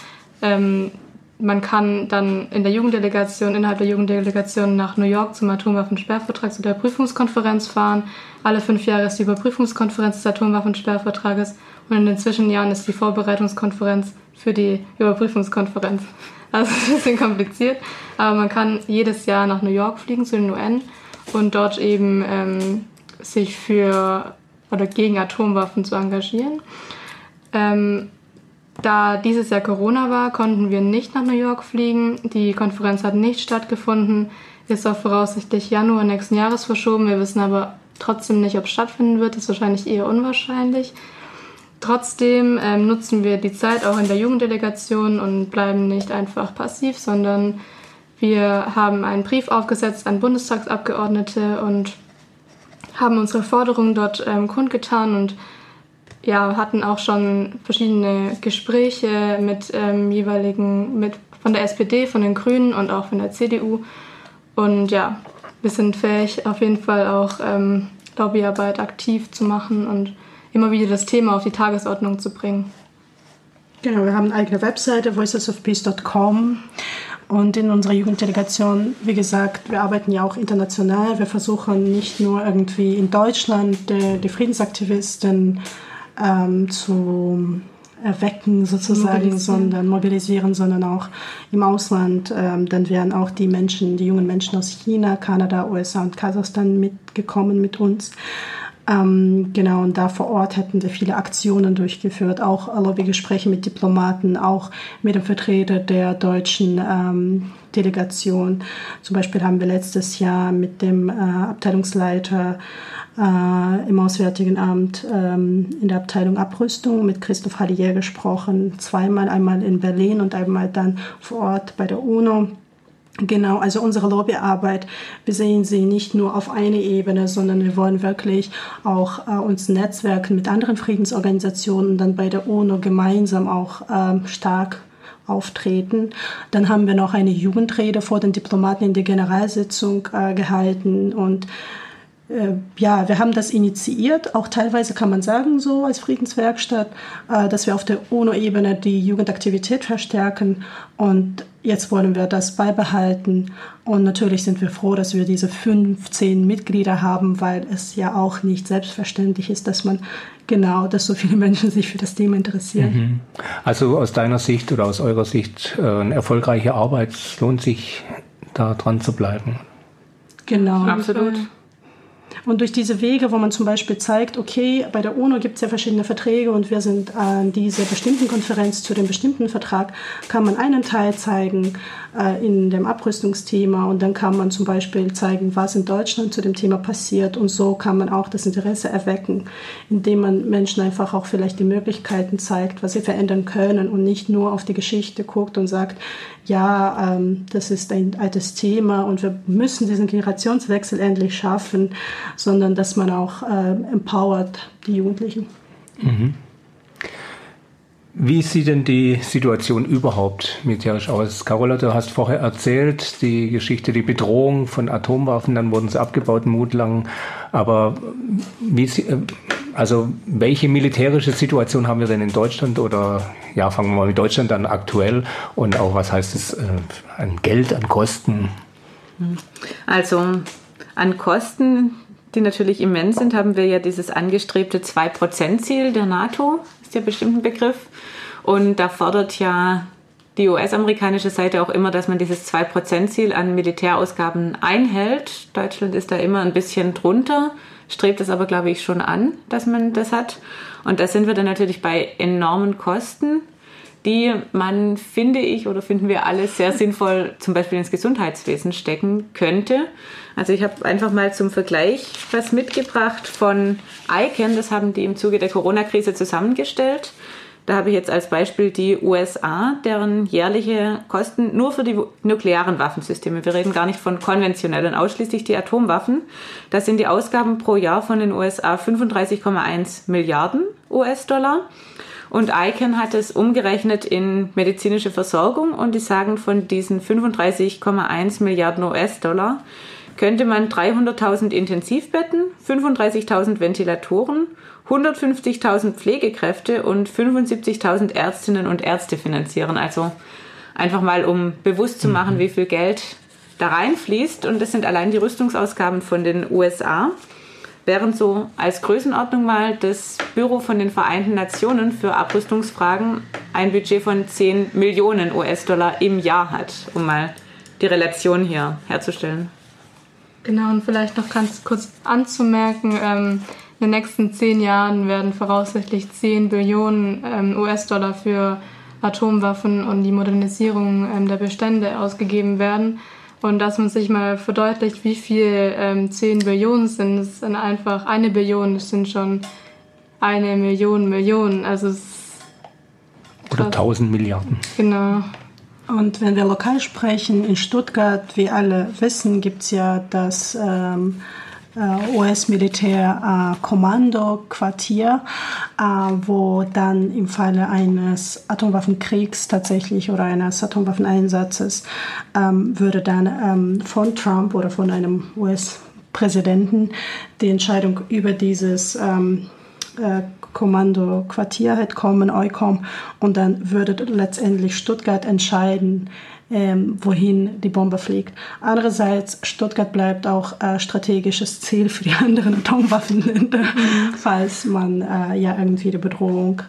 ähm, man kann dann in der Jugenddelegation, innerhalb der Jugenddelegation nach New York zum Atomwaffensperrvertrag zu der Prüfungskonferenz fahren. Alle fünf Jahre ist die Überprüfungskonferenz des Atomwaffensperrvertrages und in den Zwischenjahren ist die Vorbereitungskonferenz für die Überprüfungskonferenz. Also ein bisschen kompliziert, aber man kann jedes Jahr nach New York fliegen zu den UN und dort eben ähm, sich für oder gegen Atomwaffen zu engagieren. Ähm, da dieses Jahr Corona war, konnten wir nicht nach New York fliegen. Die Konferenz hat nicht stattgefunden, ist auf voraussichtlich Januar nächsten Jahres verschoben. Wir wissen aber trotzdem nicht, ob es stattfinden wird. Das ist wahrscheinlich eher unwahrscheinlich. Trotzdem ähm, nutzen wir die Zeit auch in der Jugenddelegation und bleiben nicht einfach passiv, sondern wir haben einen Brief aufgesetzt an Bundestagsabgeordnete und haben unsere Forderungen dort ähm, kundgetan und ja, hatten auch schon verschiedene Gespräche mit ähm, jeweiligen, mit von der SPD, von den Grünen und auch von der CDU. Und ja, wir sind fähig, auf jeden Fall auch ähm, Lobbyarbeit aktiv zu machen und immer wieder das Thema auf die Tagesordnung zu bringen. Genau, wir haben eine eigene Webseite, voicesofpeace.com. Und in unserer Jugenddelegation, wie gesagt, wir arbeiten ja auch international. Wir versuchen nicht nur irgendwie in Deutschland die, die Friedensaktivisten ähm, zu erwecken sozusagen, mobilisieren. sondern mobilisieren, sondern auch im Ausland. Ähm, dann wären auch die Menschen, die jungen Menschen aus China, Kanada, USA und Kasachstan mitgekommen mit uns. Ähm, genau, und da vor Ort hätten wir viele Aktionen durchgeführt, auch Lobbygespräche mit Diplomaten, auch mit dem Vertreter der deutschen ähm, Delegation. Zum Beispiel haben wir letztes Jahr mit dem äh, Abteilungsleiter äh, im Auswärtigen Amt ähm, in der Abteilung Abrüstung mit Christoph Hallier gesprochen. Zweimal, einmal in Berlin und einmal dann vor Ort bei der UNO. Genau, also unsere Lobbyarbeit, wir sehen sie nicht nur auf eine Ebene, sondern wir wollen wirklich auch äh, uns netzwerken mit anderen Friedensorganisationen und dann bei der UNO gemeinsam auch ähm, stark auftreten. Dann haben wir noch eine Jugendrede vor den Diplomaten in der Generalsitzung äh, gehalten und ja, wir haben das initiiert, auch teilweise kann man sagen, so als Friedenswerkstatt, äh, dass wir auf der UNO-Ebene die Jugendaktivität verstärken und jetzt wollen wir das beibehalten. Und natürlich sind wir froh, dass wir diese 15 Mitglieder haben, weil es ja auch nicht selbstverständlich ist, dass man genau, dass so viele Menschen sich für das Thema interessieren. Mhm. Also aus deiner Sicht oder aus eurer Sicht äh, eine erfolgreiche Arbeit, lohnt sich da dran zu bleiben. Genau. Absolut. Und durch diese Wege, wo man zum Beispiel zeigt, okay, bei der UNO gibt es ja verschiedene Verträge und wir sind an dieser bestimmten Konferenz zu dem bestimmten Vertrag, kann man einen Teil zeigen äh, in dem Abrüstungsthema und dann kann man zum Beispiel zeigen, was in Deutschland zu dem Thema passiert und so kann man auch das Interesse erwecken, indem man Menschen einfach auch vielleicht die Möglichkeiten zeigt, was sie verändern können und nicht nur auf die Geschichte guckt und sagt, ja, ähm, das ist ein altes Thema und wir müssen diesen Generationswechsel endlich schaffen, sondern dass man auch äh, empowert die Jugendlichen. Mhm. Wie sieht denn die Situation überhaupt militärisch aus? Carola, du hast vorher erzählt, die Geschichte, die Bedrohung von Atomwaffen, dann wurden sie abgebaut, mutlang. Aber wie, also welche militärische Situation haben wir denn in Deutschland oder ja, fangen wir mal mit Deutschland an aktuell und auch was heißt es äh, an Geld, an Kosten? Also an Kosten, die natürlich immens sind, haben wir ja dieses angestrebte 2%-Ziel der NATO, ist ja bestimmt ein Begriff. Und da fordert ja die US-amerikanische Seite auch immer, dass man dieses 2%-Ziel an Militärausgaben einhält. Deutschland ist da immer ein bisschen drunter, strebt es aber, glaube ich, schon an, dass man das hat. Und da sind wir dann natürlich bei enormen Kosten, die man, finde ich, oder finden wir alle sehr sinnvoll zum Beispiel ins Gesundheitswesen stecken könnte. Also ich habe einfach mal zum Vergleich was mitgebracht von ICANN, das haben die im Zuge der Corona-Krise zusammengestellt. Da habe ich jetzt als Beispiel die USA, deren jährliche Kosten nur für die nuklearen Waffensysteme, wir reden gar nicht von konventionellen, ausschließlich die Atomwaffen, da sind die Ausgaben pro Jahr von den USA 35,1 Milliarden US-Dollar. Und ICANN hat es umgerechnet in medizinische Versorgung und die sagen, von diesen 35,1 Milliarden US-Dollar könnte man 300.000 Intensivbetten, 35.000 Ventilatoren 150.000 Pflegekräfte und 75.000 Ärztinnen und Ärzte finanzieren. Also einfach mal, um bewusst zu machen, mhm. wie viel Geld da reinfließt. Und das sind allein die Rüstungsausgaben von den USA. Während so als Größenordnung mal das Büro von den Vereinten Nationen für Abrüstungsfragen ein Budget von 10 Millionen US-Dollar im Jahr hat, um mal die Relation hier herzustellen. Genau, und vielleicht noch ganz kurz anzumerken, ähm, in den nächsten zehn Jahren werden voraussichtlich 10 Billionen ähm, US-Dollar für Atomwaffen und die Modernisierung ähm, der Bestände ausgegeben werden. Und dass man sich mal verdeutlicht, wie viel ähm, 10 Billionen sind, das sind einfach eine Billion, das sind schon eine Million Millionen. Also Oder 1000 Milliarden. Genau. Und wenn wir lokal sprechen, in Stuttgart, wie alle wissen, gibt es ja das ähm, äh, US-Militär-Kommandoquartier, äh, wo dann im Falle eines Atomwaffenkriegs tatsächlich oder eines Atomwaffeneinsatzes ähm, würde dann ähm, von Trump oder von einem US-Präsidenten die Entscheidung über dieses ähm, äh, Kommando Quartier halt kommen, EUCOM, und dann würde letztendlich Stuttgart entscheiden, ähm, wohin die Bombe fliegt. Andererseits, Stuttgart bleibt auch äh, strategisches Ziel für die anderen Atomwaffenländer, falls man äh, ja irgendwie die Bedrohung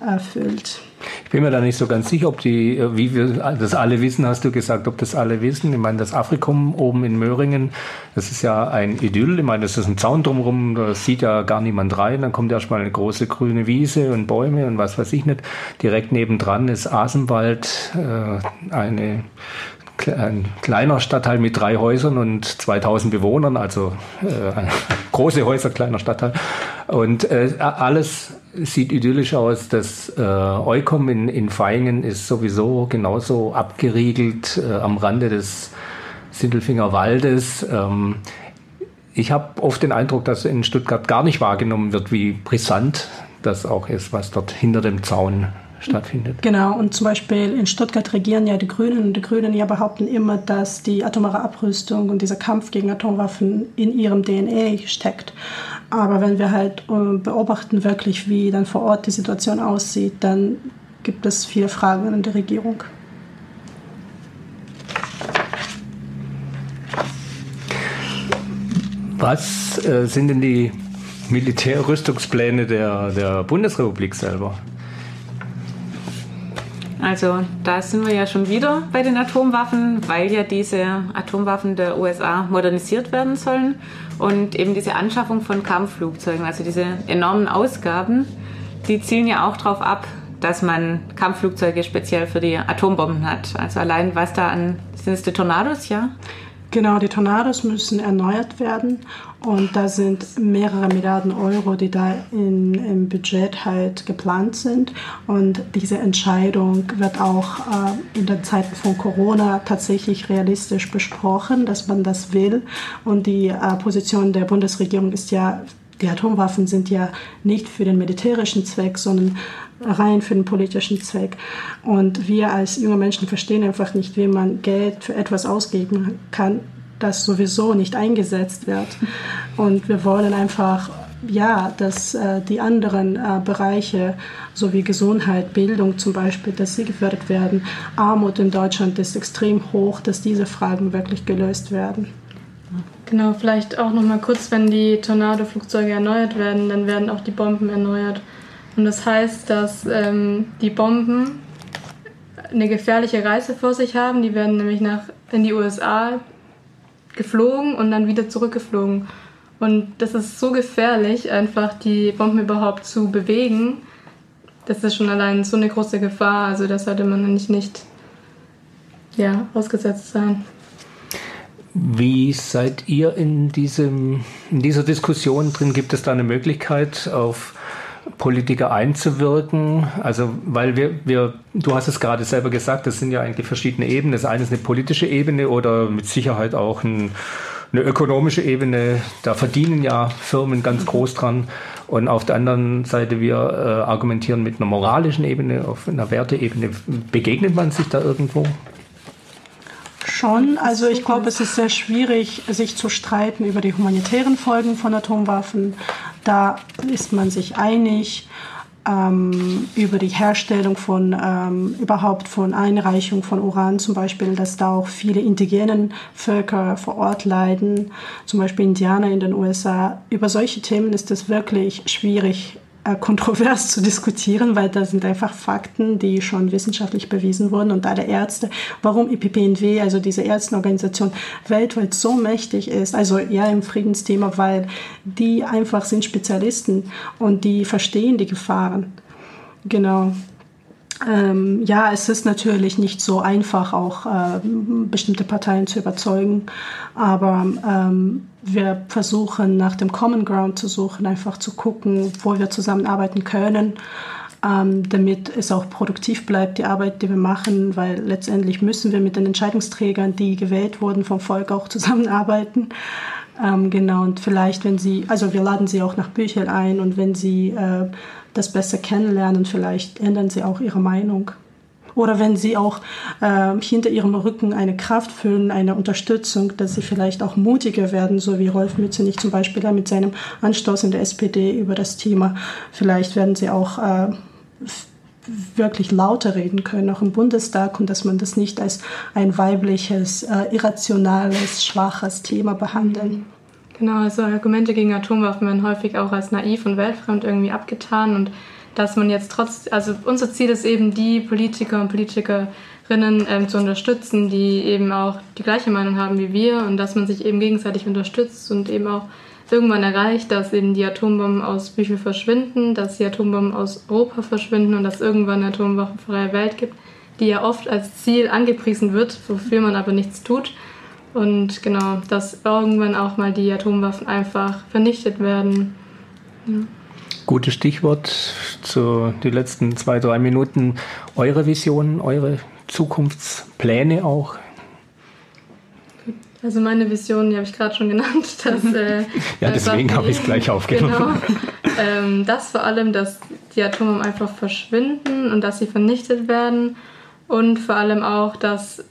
erfüllt. Ich bin mir da nicht so ganz sicher, ob die, äh, wie wir das alle wissen, hast du gesagt, ob das alle wissen. Ich meine, das Afrikum oben in Möhringen, das ist ja ein Idyll. Ich meine, das ist ein Zaun drumherum, da sieht ja gar niemand rein. Dann kommt erstmal eine große grüne Wiese und Bäume und was weiß ich nicht. Direkt nebendran ist Asenwald, äh, eine ein kleiner Stadtteil mit drei Häusern und 2000 Bewohnern, also äh, große Häuser, kleiner Stadtteil. Und äh, alles sieht idyllisch aus. Das äh, Eukom in, in Feingen ist sowieso genauso abgeriegelt äh, am Rande des Sindelfinger Waldes. Ähm, ich habe oft den Eindruck, dass in Stuttgart gar nicht wahrgenommen wird, wie brisant das auch ist, was dort hinter dem Zaun stattfindet. Genau, und zum Beispiel in Stuttgart regieren ja die Grünen und die Grünen ja behaupten immer, dass die atomare Abrüstung und dieser Kampf gegen Atomwaffen in ihrem DNA steckt. Aber wenn wir halt äh, beobachten wirklich, wie dann vor Ort die Situation aussieht, dann gibt es viele Fragen an die Regierung. Was äh, sind denn die Militärrüstungspläne der, der Bundesrepublik selber? Also da sind wir ja schon wieder bei den Atomwaffen, weil ja diese Atomwaffen der USA modernisiert werden sollen und eben diese Anschaffung von Kampfflugzeugen, also diese enormen Ausgaben, die zielen ja auch darauf ab, dass man Kampfflugzeuge speziell für die Atombomben hat. Also allein was da an, sind es die Tornados, ja? Genau, die Tornados müssen erneuert werden und da sind mehrere Milliarden Euro, die da in, im Budget halt geplant sind. Und diese Entscheidung wird auch äh, in den Zeiten von Corona tatsächlich realistisch besprochen, dass man das will. Und die äh, Position der Bundesregierung ist ja die Atomwaffen sind ja nicht für den militärischen Zweck, sondern rein für den politischen Zweck. Und wir als junge Menschen verstehen einfach nicht, wie man Geld für etwas ausgeben kann, das sowieso nicht eingesetzt wird. Und wir wollen einfach, ja, dass äh, die anderen äh, Bereiche, so wie Gesundheit, Bildung zum Beispiel, dass sie gefördert werden. Armut in Deutschland ist extrem hoch, dass diese Fragen wirklich gelöst werden. Genau, vielleicht auch noch mal kurz, wenn die Tornado-Flugzeuge erneuert werden, dann werden auch die Bomben erneuert. Und das heißt, dass ähm, die Bomben eine gefährliche Reise vor sich haben. Die werden nämlich nach, in die USA geflogen und dann wieder zurückgeflogen. Und das ist so gefährlich, einfach die Bomben überhaupt zu bewegen. Das ist schon allein so eine große Gefahr. Also da sollte man eigentlich nicht ja, ausgesetzt sein. Wie seid ihr in, diesem, in dieser Diskussion drin? Gibt es da eine Möglichkeit, auf Politiker einzuwirken. Also, weil wir, wir, du hast es gerade selber gesagt, das sind ja eigentlich verschiedene Ebenen. Das eine ist eine politische Ebene oder mit Sicherheit auch ein, eine ökonomische Ebene. Da verdienen ja Firmen ganz groß dran. Und auf der anderen Seite, wir äh, argumentieren mit einer moralischen Ebene, auf einer Werteebene. Begegnet man sich da irgendwo? Schon. Also ich glaube, es ist sehr schwierig, sich zu streiten über die humanitären Folgen von Atomwaffen. Da ist man sich einig. Ähm, über die Herstellung von ähm, überhaupt von Einreichung von Uran zum Beispiel, dass da auch viele indigenen Völker vor Ort leiden, zum Beispiel Indianer in den USA. Über solche Themen ist es wirklich schwierig kontrovers zu diskutieren, weil da sind einfach Fakten, die schon wissenschaftlich bewiesen wurden und alle Ärzte, warum IPPNW, also diese Ärztenorganisation, weltweit so mächtig ist, also ja im Friedensthema, weil die einfach sind Spezialisten und die verstehen die Gefahren. Genau. Ähm, ja, es ist natürlich nicht so einfach, auch äh, bestimmte Parteien zu überzeugen, aber ähm, wir versuchen nach dem Common Ground zu suchen, einfach zu gucken, wo wir zusammenarbeiten können, ähm, damit es auch produktiv bleibt, die Arbeit, die wir machen, weil letztendlich müssen wir mit den Entscheidungsträgern, die gewählt wurden vom Volk, auch zusammenarbeiten. Ähm, genau, und vielleicht, wenn Sie, also wir laden Sie auch nach Büchern ein und wenn Sie äh, das besser kennenlernen, vielleicht ändern Sie auch Ihre Meinung. Oder wenn Sie auch äh, hinter Ihrem Rücken eine Kraft fühlen, eine Unterstützung, dass Sie vielleicht auch mutiger werden, so wie Rolf Mützenich zum Beispiel mit seinem Anstoß in der SPD über das Thema. Vielleicht werden Sie auch äh, wirklich lauter reden können, auch im Bundestag, und dass man das nicht als ein weibliches, äh, irrationales, schwaches Thema behandeln. Genau, also Argumente gegen Atomwaffen werden häufig auch als naiv und weltfremd irgendwie abgetan und dass man jetzt trotz, also unser Ziel ist eben, die Politiker und Politikerinnen ähm, zu unterstützen, die eben auch die gleiche Meinung haben wie wir und dass man sich eben gegenseitig unterstützt und eben auch irgendwann erreicht, dass eben die Atombomben aus Büchel verschwinden, dass die Atombomben aus Europa verschwinden und dass irgendwann eine atomwaffenfreie Welt gibt, die ja oft als Ziel angepriesen wird, wofür man aber nichts tut. Und genau, dass irgendwann auch mal die Atomwaffen einfach vernichtet werden. Ja. Gutes Stichwort zu den letzten zwei, drei Minuten. Eure Visionen, eure Zukunftspläne auch? Also meine Vision, die habe ich gerade schon genannt. Dass, äh, ja, deswegen habe ich es gleich aufgenommen. Genau, ähm, das vor allem, dass die Atome einfach verschwinden und dass sie vernichtet werden. Und vor allem auch, dass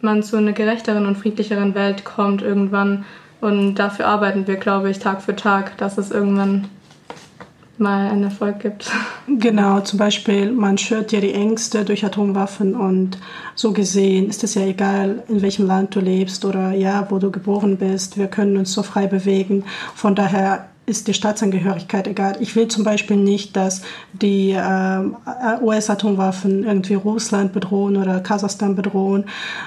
man zu einer gerechteren und friedlicheren Welt kommt irgendwann. Und dafür arbeiten wir, glaube ich, Tag für Tag, dass es irgendwann mal einen Erfolg gibt. Genau, zum Beispiel, man schürt ja die Ängste durch Atomwaffen und so gesehen ist es ja egal, in welchem Land du lebst oder ja, wo du geboren bist. Wir können uns so frei bewegen. Von daher ist die Staatsangehörigkeit egal. Ich will zum Beispiel nicht, dass die äh, US-Atomwaffen irgendwie Russland bedrohen oder Kasachstan bedrohen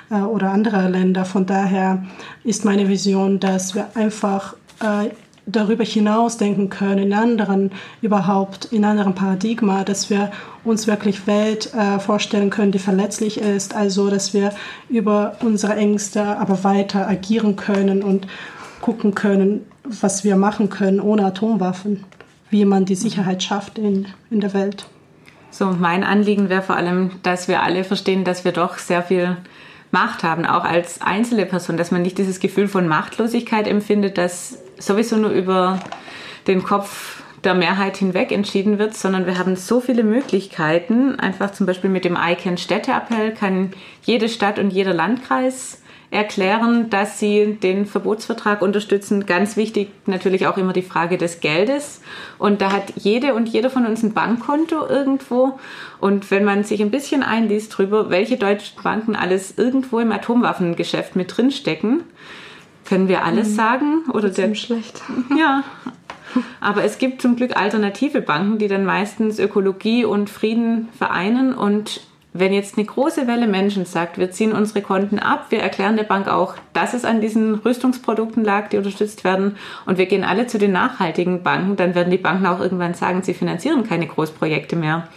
äh, oder andere Länder. Von daher ist meine Vision, dass wir einfach äh, darüber hinaus denken können, in anderen überhaupt, in anderen Paradigma, dass wir uns wirklich Welt äh, vorstellen können, die verletzlich ist, also dass wir über unsere Ängste aber weiter agieren können und gucken können, was wir machen können ohne Atomwaffen, wie man die Sicherheit schafft in, in der Welt. So, mein Anliegen wäre vor allem, dass wir alle verstehen, dass wir doch sehr viel Macht haben, auch als einzelne Person, dass man nicht dieses Gefühl von Machtlosigkeit empfindet, dass sowieso nur über den Kopf der Mehrheit hinweg entschieden wird, sondern wir haben so viele Möglichkeiten. Einfach zum Beispiel mit dem ICANN Städteappell kann jede Stadt und jeder Landkreis erklären, dass sie den Verbotsvertrag unterstützen. Ganz wichtig natürlich auch immer die Frage des Geldes. Und da hat jede und jeder von uns ein Bankkonto irgendwo. Und wenn man sich ein bisschen einliest drüber, welche deutschen Banken alles irgendwo im Atomwaffengeschäft mit drinstecken, können wir alles mhm. sagen. Oder der schlecht. Ja. Aber es gibt zum Glück alternative Banken, die dann meistens Ökologie und Frieden vereinen und wenn jetzt eine große Welle Menschen sagt, wir ziehen unsere Konten ab, wir erklären der Bank auch, dass es an diesen Rüstungsprodukten lag, die unterstützt werden, und wir gehen alle zu den nachhaltigen Banken, dann werden die Banken auch irgendwann sagen, sie finanzieren keine Großprojekte mehr.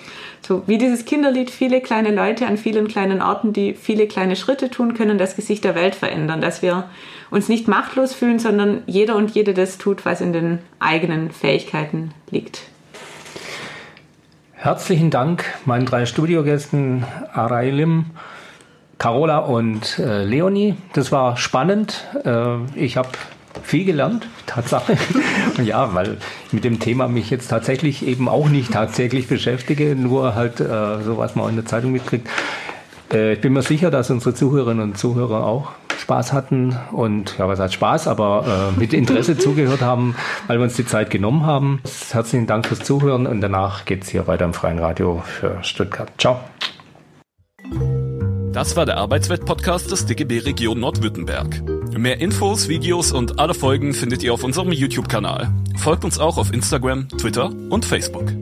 So wie dieses Kinderlied, viele kleine Leute an vielen kleinen Orten, die viele kleine Schritte tun können, das Gesicht der Welt verändern, dass wir uns nicht machtlos fühlen, sondern jeder und jede das tut, was in den eigenen Fähigkeiten liegt. Herzlichen Dank meinen drei Studiogästen Arailim, Carola und äh, Leonie. Das war spannend. Äh, ich habe viel gelernt, Tatsache. ja, weil ich mit dem Thema mich jetzt tatsächlich eben auch nicht tagtäglich beschäftige, nur halt äh, so, was man in der Zeitung mitkriegt. Äh, ich bin mir sicher, dass unsere Zuhörerinnen und Zuhörer auch Spaß hatten und ja, was heißt Spaß, aber äh, mit Interesse zugehört haben, weil wir uns die Zeit genommen haben. Herzlichen Dank fürs Zuhören und danach geht es hier weiter im Freien Radio für Stuttgart. Ciao. Das war der Arbeitswelt-Podcast des DGB Region Nordwürttemberg. Mehr Infos, Videos und alle Folgen findet ihr auf unserem YouTube-Kanal. Folgt uns auch auf Instagram, Twitter und Facebook.